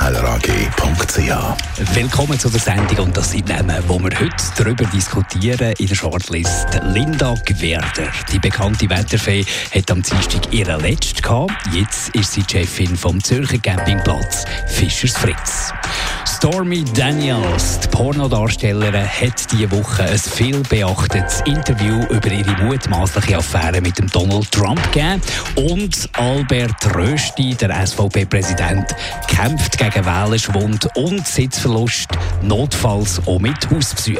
ihkellerag.ch. Willkommen zu der Sendung und das sind Themen, wo wir heute darüber diskutieren in der Shortlist. Linda Gwerder, die bekannte Wetterfee, hat am Dienstag ihre letzte gehabt. Jetzt ist sie Chefin vom Zürcher Campingplatz Fischers Fritz. Stormy Daniels, die Pornodarstellerin, hat diese Woche ein viel beachtetes Interview über ihre mutmaßliche Affäre mit dem Donald Trump gegeben. Und Albert Rösti, der SVP-Präsident, kämpft gegen Wählerschwund und Sitzverlust, notfalls auch mit Hausbesuch.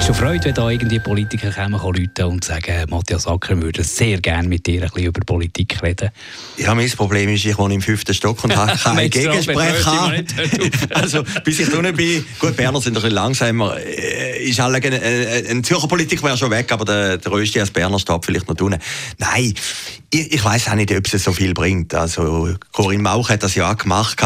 Hast du Freude, wenn da irgendwie Politiker kommen, rufen und sagen, Matthias Acker würde sehr gerne mit dir ein bisschen über Politik reden? Ja, mein Problem ist, ich wohne im fünften Stock und habe keinen Gegensprecher. also, bis ich drinnen bin, gut, Berner sind ein bisschen langsamer, äh, ist alle, ein, äh, ein Zürcher Politik wäre schon weg, aber der, der Rösti als Berner steht vielleicht noch drinnen. Nein, ich, ich weiß auch nicht, ob es so viel bringt. Also, Corinne Mauch hat das ja auch gemacht.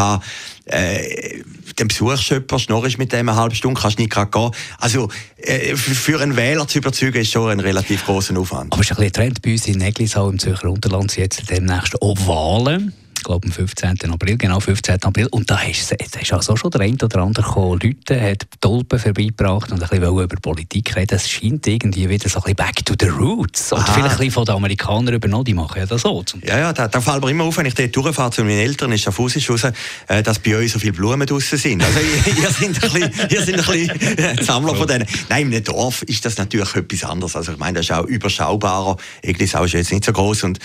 Äh, den Besuchsschöpfer, schnorrst mit dem eine halbe Stunde, kannst nicht gerade gehen. Also, äh, für einen Wähler zu überzeugen, ist schon ein relativ großer Aufwand. Aber es ist ein Trend bei uns in Neglisau im Zürcher Unterland, jetzt demnächst auch Wahlen glaube am 15. April, genau 15. April. Und da ist, da ist also schon der eine oder andere gekommen, Leute, hat Tulpen vorbeigebracht und ein bisschen über Politik reden. Es scheint irgendwie wieder so ein bisschen back to the roots. Und vielleicht ein bisschen von den Amerikanern übernommen, die machen ja das so. ja, ja, da, da fällt mir immer auf, wenn ich dort durchfahre zu meinen Eltern, ist auf Fuß raus, äh, dass bei euch so viele Blumen draussen sind. Also ihr, sind ein bisschen, ihr sind ein bisschen Sammler von denen. Nein, in einem Dorf ist das natürlich etwas anderes. Also ich meine, das ist auch überschaubarer. Eglisau ist jetzt nicht so groß und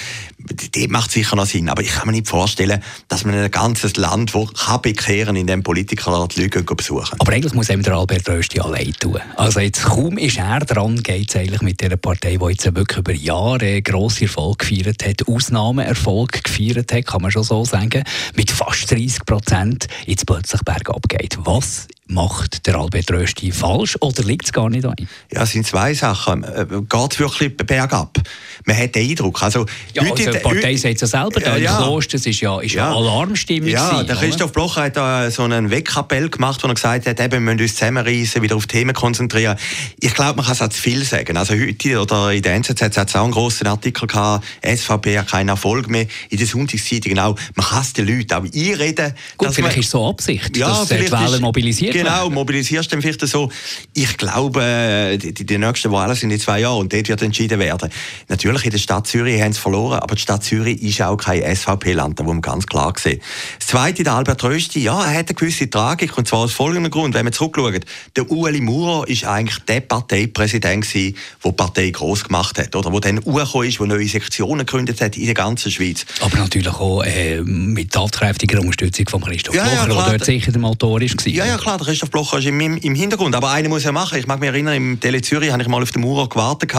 das macht sicher noch Sinn. Aber ich kann mir nicht vorstellen, dass man ein ganzes Land, das kann bekehren, in dem Politikerland Leute besuchen. Aber eigentlich muss eben der Albert Rösti allein tun. Also jetzt kaum ist er dran, geht es eigentlich mit dieser Partei, die jetzt wirklich über Jahre grosse Erfolg gefeiert hat, Ausnahmeerfolg gefeiert hat, kann man schon so sagen, mit fast 30 Prozent jetzt plötzlich bergab geht. Was macht der Albert Rösti falsch oder liegt es gar nicht an? Ja, es sind zwei Sachen. Äh, geht es wirklich bergab? Man hat den Eindruck. Also, ja, also die Partei sagt es ja selber, da ja, Kloster ist ja, ist ja. Alarmstimmung. Ja, gewesen, der Christoph? Blocher hat da so einen Weckappell gemacht, wo er gesagt hat, eben, wir müssen uns zusammenreißen, wieder auf Themen konzentrieren. Ich glaube, man kann es auch zu viel sagen. Also heute oder in der NZZ hat es auch einen grossen Artikel gehabt, SVP hat keinen Erfolg mehr. In der Sonntagszeitung auch. Man kann es den Leuten auch einreden. Gut, vielleicht man, ist so Absicht, ja, dass die Wähler mobilisiert Genau, mobilisierst du vielleicht so. Ich glaube, die, die nächsten Wahlen sind in zwei Jahren und dort wird entschieden werden. Natürlich in der Stadt Zürich haben sie verloren, aber die Stadt Zürich ist auch kein SVP-Land, das muss man ganz klar sehen. Das Zweite, der Albert Rösti, ja, er hat eine gewisse Tragik und zwar aus folgendem Grund, wenn man zurückschaut. Der Ueli Maurer ist eigentlich der Parteipräsident gewesen, der die Partei gross gemacht hat, oder? Wo dann hochgekommen ist, der neue Sektionen gegründet hat in der ganzen Schweiz. Aber natürlich auch äh, mit tatkräftiger Unterstützung von Christoph ja, Blocher, ja, der dort sicher der Motor ist. Ja, ja, klar, der Christoph Blocher ist im, im Hintergrund, aber einer muss ja machen. Ich mag mich erinnern, im Tele Zürich habe ich mal auf den Maurer gewartet,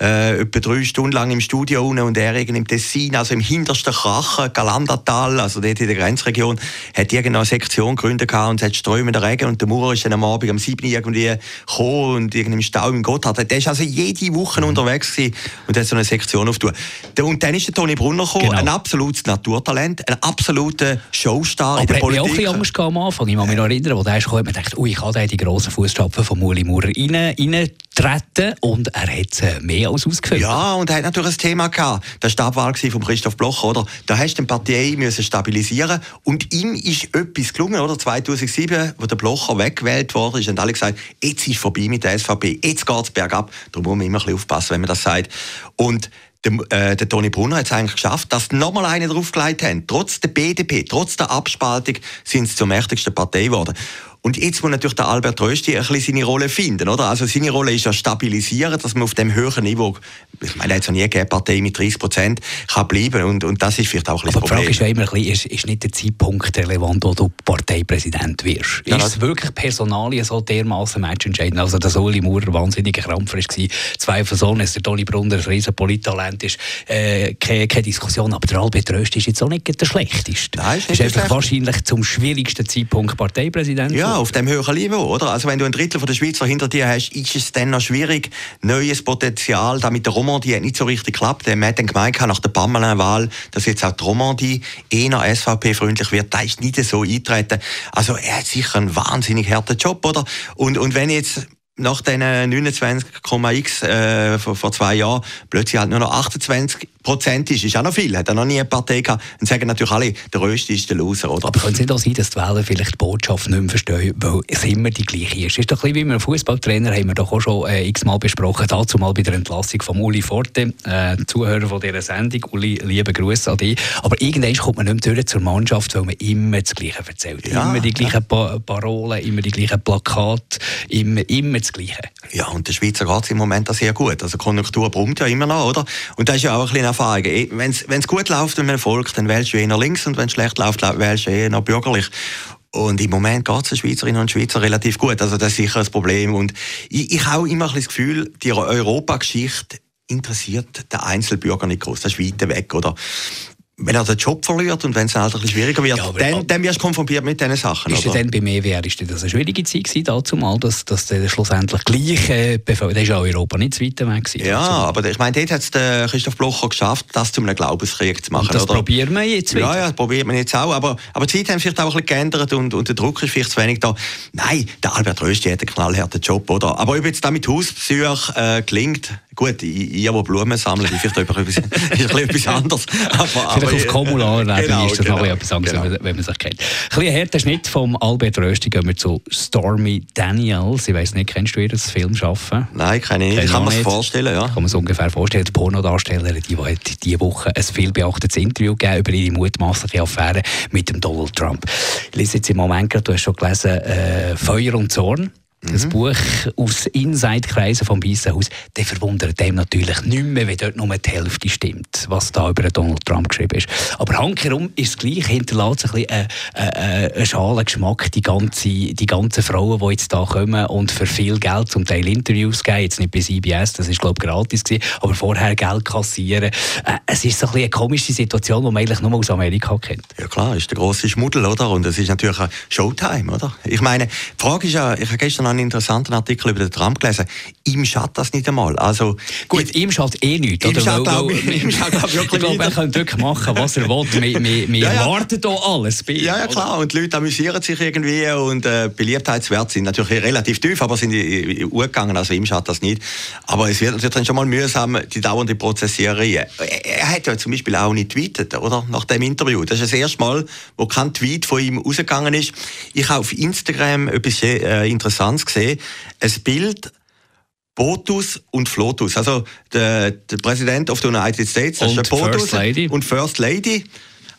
äh, etwa drei Stunden lang im Studio unten und er im Tessin, also im hintersten Krachen, Galandatal, also dort in der Grenzregion, hat irgendeine Sektion gegründet und es hat strömender Regen und der Maurer ist dann am Abend um 7 Uhr irgendwie gekommen und irgendwie im Stau im Gotthard. Der ist also jede Woche mhm. unterwegs gewesen und hat so eine Sektion aufgetan. Und dann ist der Toni Brunner gekommen, genau. ein absolutes Naturtalent, ein absoluter Showstar Aber in der Politik. Aber auch ein bisschen am Anfang. Ich kann mich noch erinnern, wo der ist gekommen, man dachte, ui, ich kann da die grossen Fußstapfen von Muli Maurer rein, rein treten und er hat äh, mehr als ausgefüllt. Ja, und er hat natürlich ein Thema gehabt. Das war die Abwahl von Christoph Blocher, oder? Da hast du die Partei müssen stabilisieren und ihm ist etwas gelungen, oder? 2007, wo der Blocher weggewählt wurde, haben alle gesagt, jetzt ist vorbei mit der SVP, jetzt geht es bergab. Darum muss man immer ein bisschen aufpassen, wenn man das sagt. Und der, äh, der Toni Brunner hat es eigentlich geschafft, dass nochmal eine draufgelegt haben. Trotz der BDP, trotz der Abspaltung, sind sie zur mächtigsten Partei geworden. Und jetzt muss natürlich der Albert Rösti ein bisschen seine Rolle finden, oder? Also seine Rolle ist ja stabilisieren, dass man auf dem höheren Niveau, ich meine, jetzt noch nie eine Partei mit 30 Prozent kann bleiben und, und das ist vielleicht auch ein bisschen Aber die Frage ist ja immer ein bisschen, ist, ist nicht der Zeitpunkt relevant, wo du Parteipräsident wirst? Ja, ist es wirklich Personalien so dermaßen matchentscheidend? Also, dass Uli Maurer ein wahnsinniger Krampfer war, zwei Personen, der Toni Brunner ein riesen Polittalent ist, äh, keine, keine, Diskussion, aber der Albert Rösti ist jetzt auch nicht der schlechteste. Nein, ist, nicht ist einfach wahrscheinlich zum schwierigsten Zeitpunkt Parteipräsident ja, Auf dem höheren Niveau, oder? Also wenn du ein Drittel von der Schweizer hinter dir hast, ist es dann noch schwierig. Neues Potenzial, da mit der Romandie hat nicht so richtig geklappt. Man hat dann gemeint, nach der Pamela-Wahl, dass jetzt auch die Romandie eher SVP-freundlich wird. Da ist nicht so eintreten. Also er hat sicher einen wahnsinnig harten Job, oder? Und, und wenn jetzt nach den 29,x äh, vor, vor zwei Jahren plötzlich halt nur noch 28 Prozent ist, ist auch noch viel. Hat er noch nie eine Partei gehabt. Dann sagen natürlich alle, der Röste ist der Loser, oder? Aber könnte es nicht auch sein, dass die Wähler vielleicht die Botschaft nicht mehr verstehen, weil es immer die gleiche ist? Ist doch ein bisschen wie mit einem Fußballtrainer, haben wir doch auch schon äh, x-mal besprochen, dazu mal bei der Entlassung von Uli Forte, äh, Zuhörer von dieser Sendung. Uli, liebe Grüße an dich. Aber irgendwann kommt man nicht mehr durch zur Mannschaft, weil man immer das Gleiche erzählt. Ja, immer die gleichen pa Parolen, immer die gleichen Plakate, immer, immer das Gleiche. Ja, und der Schweizer geht es im Moment auch sehr gut. Also die Konjunktur brummt ja immer noch, oder? Und das ist ja auch ein bisschen Erfahrung. Eh, wenn es gut läuft und man folgt, dann wählst du eher links und wenn es schlecht läuft, wählst du eher bürgerlich. Und im Moment geht es den Schweizerinnen und Schweizer relativ gut. Also das ist sicher ein Problem. Und ich, ich habe immer ein das Gefühl, die Europageschichte interessiert den Einzelbürger nicht groß. Das ist weit weg, oder? Wenn er den Job verliert und wenn es halt ein bisschen schwieriger wird, ja, dann, dann wirst du konfrontiert mit diesen Sachen. Ist oder? dann bei mir wäre ist das eine schwierige Zeit gewesen, dazu mal, dass, dass der schlussendlich gleich äh, bevor, ist ja Europa nicht weit weg gewesen. Ja, aber ich meine, dort hat es Christoph Blocher geschafft, das zu einem Glaubenskrieg zu machen. Und das oder? probieren wir jetzt wieder. Ja, ja, das probiert man jetzt auch, aber, aber die Zeit haben vielleicht auch ein bisschen geändert und, und der Druck ist vielleicht zu wenig da. Nein, der Albert Rösti hat einen knallharten Job, oder? Aber ob jetzt da mit Hausbesuch äh, gelingt, Gut, ihr, die Blumen sammeln, ist vielleicht etwas, ist etwas anderes. Aber, vielleicht aber, auf kommunaler genau, ist das genau, noch etwas anderes, genau. wenn man sich kennt. Ein bisschen härter Schnitt vom Albert Rösti gehen wir zu Stormy Daniels. Ich weiss nicht, kennst du ihr das Film schaffen? Nein, kenne ich nicht. Kann man es vorstellen, ja. Kann man es ungefähr vorstellen. Die Pornodarstellerin, die hat diese Woche ein viel beachtetes Interview gegeben über ihre mutmaßliche Affäre mit dem Donald Trump. Ich lese jetzt im Moment gerade, du hast schon gelesen, äh, Feuer und Zorn. Das mhm. Buch aus Inside-Kreisen vom Weißen Haus, der verwundert dem natürlich nicht mehr, wenn dort nur die Hälfte stimmt, was da über Donald Trump geschrieben ist. Aber handherum ist es gleich, hinterlässt ein bisschen einen, einen, einen schalen Geschmack, die, ganze, die ganzen Frauen, die jetzt da kommen und für viel Geld zum Teil Interviews geben, jetzt nicht bei CBS, das ist glaube ich gratis gewesen, aber vorher Geld kassieren. Äh, es ist so ein bisschen eine komische Situation, die man eigentlich nur aus Amerika kennt. Ja klar, ist der große Schmuddel, oder? Und es ist natürlich ein Showtime, oder? Ich meine, die Frage ist ja, ich habe gestern einen interessanten Artikel über den Trump gelesen. Ihm schadet das nicht einmal. Also, Gut, ihm schadet eh nichts. Ihm schadet, glaube ich, glaub, ich, glaube, er kann wirklich machen, was er will. Wir, wir, wir ja, ja. erwarten hier alles bei Ja, ja, klar. Und die Leute amüsieren sich irgendwie und äh, Beliebtheitswerte sind natürlich relativ tief, aber sind in die Uhr gegangen. Also ihm schadet das nicht. Aber es wird natürlich dann schon mal mühsam, die dauernde Prozessierei. Er hat ja zum Beispiel auch nicht tweetet, oder? Nach dem Interview. Das ist das erste Mal, wo kein Tweet von ihm rausgegangen ist. Ich habe auf Instagram etwas äh, Interessantes gesehen. Ein Bild Botus und Flotus. Also der, der Präsident of the United States, das und ist der Botus First Lady. und First Lady.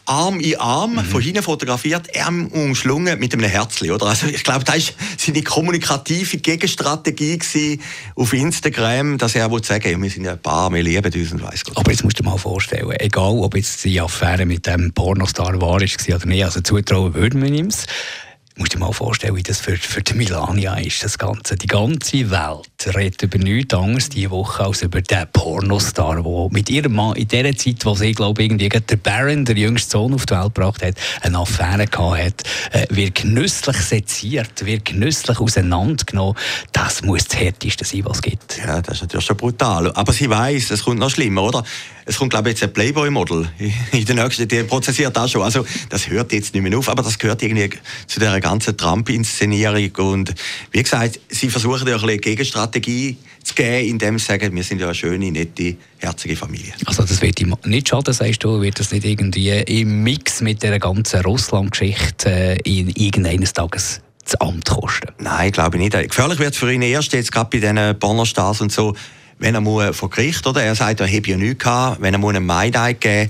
Arm in Arm, mhm. von hinten fotografiert, Arm umschlungen mit einem Herzli, oder? Also ich glaube, das war seine kommunikative Gegenstrategie auf Instagram, dass er wollte sagen, wir sind ja ein Paar, wir lieben uns und weiss Gott. Aber jetzt musst du dir mal vorstellen, egal ob jetzt die Affäre mit dem Pornostar war oder nicht, also zutrauen würden wir ihm musst dir mal vorstellen, wie das für, für die Milania ist, das Ganze. Die ganze Welt redet über nichts anderes diese Woche als über den Pornostar, der mit ihrem Mann in der Zeit, wo sie, glaube ich, irgendwie der Baron, der jüngste Sohn auf die Welt gebracht hat, eine Affäre gehabt hat, äh, wird genüsslich seziert, wird genüsslich auseinandergenommen. Das muss das Härteste sein, was es gibt. Ja, das ist natürlich schon brutal. Aber sie weiß, es kommt noch schlimmer, oder? Es kommt, glaube ich, jetzt ein Playboy-Model in der nächsten, die prozessiert auch schon. Also, das hört jetzt nicht mehr auf, aber das gehört irgendwie zu der ganzen Trump-Inszenierung. Und wie gesagt, sie versuchen ja ein bisschen Gegenstrategie zu geben, indem sie sagen, wir sind ja eine schöne, nette, herzige Familie. Also das wird ihm nicht schaden, sagst du, wird das nicht irgendwie im Mix mit der ganzen Russland-Geschichte äh, in irgendeines Tages das Amt kosten? Nein, glaube ich nicht. Gefährlich wird es für ihn erst jetzt gerade bei diesen Bonnerstars und so, wenn er muss vor Gericht, oder? Er sagt, er habe ja nichts gehabt, wenn er muss einen Maidei geben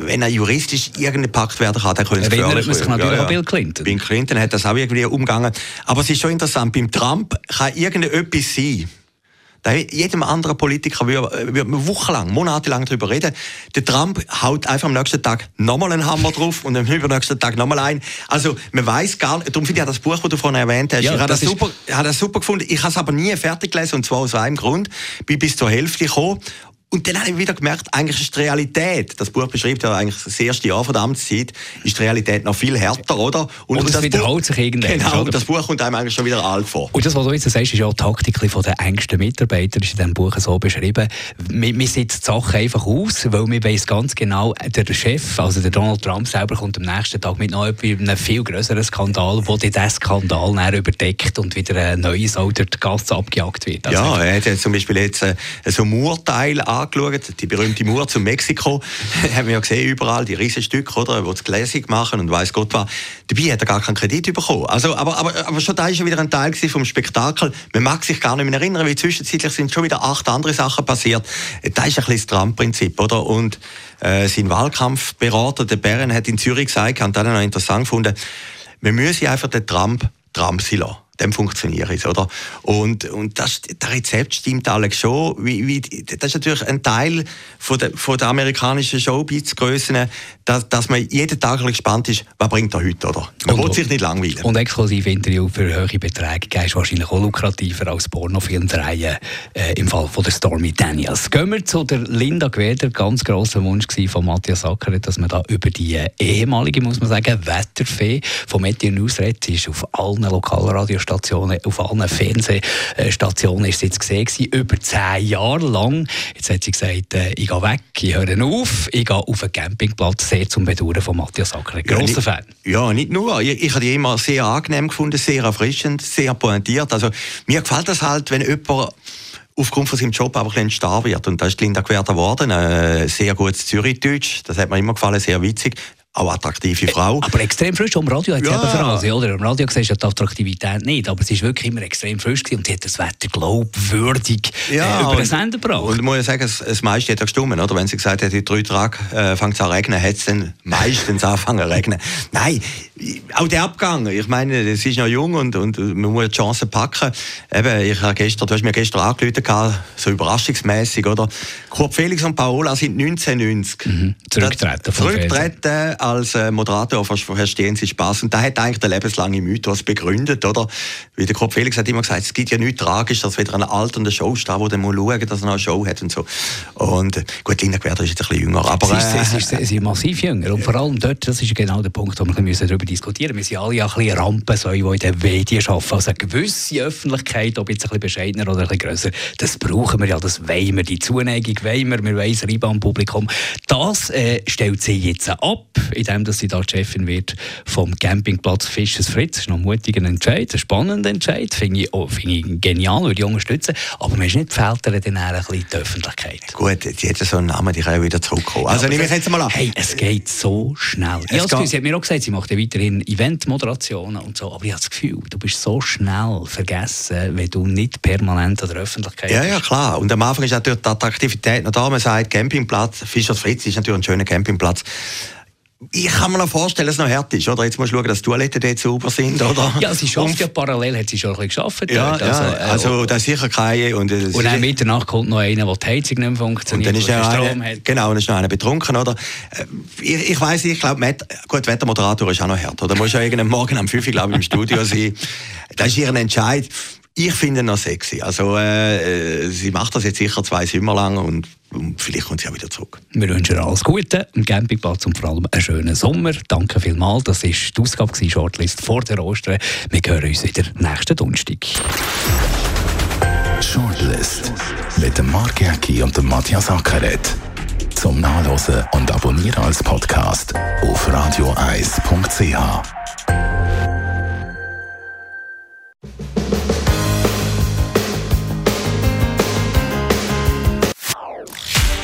wenn er juristisch irgendein werden kann, dann können es gefährlich man sich natürlich ja, ja. Bill Clinton. Bill Clinton hat das auch irgendwie umgegangen. Aber es ist schon interessant, beim Trump kann irgendetwas sein, da jedem anderen Politiker würde, würde man wochenlang, monatelang darüber reden. Der Trump haut einfach am nächsten Tag nochmal einen Hammer drauf und am übernächsten Tag nochmal einen. Also man weiß gar nicht, darum finde ich das Buch, das du vorhin erwähnt hast, ja, ich habe das, super, habe das super gefunden. Ich habe es aber nie fertig gelesen und zwar aus einem Grund. Bin bis zur Hälfte gekommen und dann habe ich wieder gemerkt, eigentlich ist die Realität, das Buch beschreibt ja eigentlich das erste Jahr von der Amtszeit, ist die Realität noch viel härter, oder? Und, und, und das wiederholt sich irgendwann. Genau, und das Buch kommt einem eigentlich schon wieder alt vor. Und das, was du jetzt sagst, ist ja die Taktik von den engsten Mitarbeitern, ist in diesem Buch so beschrieben. Wir, sitzt die Sachen einfach aus, weil wir weiss ganz genau, der Chef, also der Donald Trump selber, kommt am nächsten Tag mit noch einem viel größeren Skandal, wo dieser Skandal dann überdeckt und wieder ein neues durch die Gasse abgejagt wird. Also ja, er hat zum Beispiel jetzt äh, so ein Murteil angeschaut, die berühmte Mauer zu Mexiko, haben wir ja gesehen überall, die Riesenstücke, oder, wo es gläsig machen und weiß Gott was. Dabei hat er gar keinen Kredit bekommen. Also, aber, aber, aber schon da ist ja wieder ein Teil vom Spektakel. Man mag sich gar nicht mehr erinnern, weil zwischenzeitlich sind schon wieder acht andere Sachen passiert. Das ist ein bisschen das Trump-Prinzip, oder? Und äh, sein Wahlkampfberater, der Bären, hat in Zürich gesagt, und ich noch interessant gefunden, wir müssen einfach den Trump Trump sein lassen dann funktioniert es, oder? Und, und das, das Rezept stimmt alles schon. Wie, wie, das ist natürlich ein Teil von der, von der amerikanischen Showbiz-Grössen, dass, dass man jeden Tag gespannt ist, was bringt er heute, oder? Man will sich nicht langweilen. Und exklusive Interview für höhere Beträge ist wahrscheinlich auch lukrativer als Pornofilm drehen, äh, im Fall von der Stormy Daniels. Gehen wir zu der Linda Gweder, ganz grosser Wunsch von Matthias Ackeret, dass man da über die äh, ehemalige, muss man sagen, Wetterfee von Meteo News redet. Ist auf allen Lokalradios Stationen, auf allen Fernsehstationen ist sie jetzt gesehen über zehn Jahre lang. Jetzt hat sie gesagt, äh, ich gehe weg, ich höre auf, ich gehe auf einen Campingplatz, sehr zum Bedauern von Matthias Acker. Grosser ja, Fan. Ja, nicht nur. Ich, ich habe die immer sehr angenehm gefunden, sehr erfrischend, sehr pointiert. Also mir gefällt das halt, wenn jemand aufgrund von seinem Job einfach ein Star wird. Und da ist Linda Querter geworden. Äh, sehr gutes Zürichdeutsch. Das hat mir immer gefallen, sehr witzig auch attraktive äh, Frau. Aber extrem frisch. Am Radio hat sie ja. eben Phrase, oder? Am Radio siehst du die Attraktivität nicht, aber sie ist wirklich immer extrem frisch und sie hat das Wetter glaubwürdig ja, äh, über den Sender gebracht. Und ich muss sagen, das, das meiste hat ja gestimmt, oder? Wenn sie gesagt hat, in drei Tagen äh, fängt es an zu regnen, hat es dann meistens angefangen zu regnen. Nein, auch der Abgang. Ich meine, sie ist noch jung und, und man muss die Chance packen. Eben, ich habe gestern, du hast mir gestern angerufen, so überraschungsmäßig, oder? Kurt Felix und Paola sind 1990. Mhm. Zurücktreten. Zurücktreten als äh, Moderator verstehen Sie Spaß. Und da hat eigentlich der lebenslange Mythos begründet, oder? Wie der Kurt Felix hat immer gesagt, es gibt ja nichts tragisch, dass wieder ein alternder Showstar, der muss schauen, dass er noch eine Show hat und so. Und äh, gut, Linda Gewerder ist jetzt ein bisschen jünger, aber... Sie ist, äh, ist, ist, ist massiv jünger und vor allem dort, das ist genau der Punkt, wo wir darüber diskutieren müssen. Wir sind alle ja ein bisschen Rampen, die in den Medien arbeiten. Also eine gewisse Öffentlichkeit, ob jetzt ein bisschen bescheidener oder ein bisschen grösser, das brauchen wir ja, das wollen wir. Die Zuneigung wollen wir, wir wollen das Rebound-Publikum. Das äh, stellt sie jetzt ab indem dass sie da Chefin wird vom Campingplatz Fisches Fritz. Das ist noch ein mutiger Entscheid, ein spannender Entscheid. Finde ich, oh, find ich genial, würde ich unterstützen. Aber man ist nicht Felder dann ein bisschen die Öffentlichkeit. Gut, die hat so einen Namen, die kann ja wieder zurückkommen. Also ja, nehme ich jetzt mal an. Hey, es geht so schnell. Ich habe sie hat mir auch gesagt, sie macht ja weiterhin Eventmoderationen und so. Aber ich habe das Gefühl, du bist so schnell vergessen, wenn du nicht permanent an der Öffentlichkeit bist. Ja, ja, klar. Und am Anfang ist natürlich die Attraktivität noch da. Man sagt, Campingplatz, Fischers Fritz ist natürlich ein schöner Campingplatz ich kann mir noch vorstellen, dass es noch hart ist, oder? Jetzt musst du schauen, dass die Toiletten dort sauber sind, oder? Ja, sie schafft ja parallel, hat sie schon ein bisschen geschafft. Ja, dort. also, ja, also, äh, da ist sicher keine. Und, äh, und dann Mitternacht kommt noch einer, der die Heizung nicht mehr funktioniert, und dann ist ja Strom eine, hat. Genau, dann ist noch einer betrunken, oder? Äh, ich, ich weiss, ich glaube, gut, Wettermoderator ist auch noch hart, oder? Du musst ja irgendeinen Morgen um 5 Uhr, glaube ich, im Studio sein. Das ist ihr Entscheid. Ich finde ihn noch sexy. Also, äh, sie macht das jetzt sicher zwei Sommer lang und, und vielleicht kommt sie auch wieder zurück. Wir wünschen ihr alles Gute im Campingplatz und vor allem einen schönen Sommer. Danke vielmals. Das war die Ausgabe Shortlist vor der Ostern. Wir hören uns wieder nächsten Donnerstag. Shortlist mit dem Mark Jäcki und dem Matthias Ackeret. Zum Nachlesen und Abonnieren als Podcast auf radioeis.ch.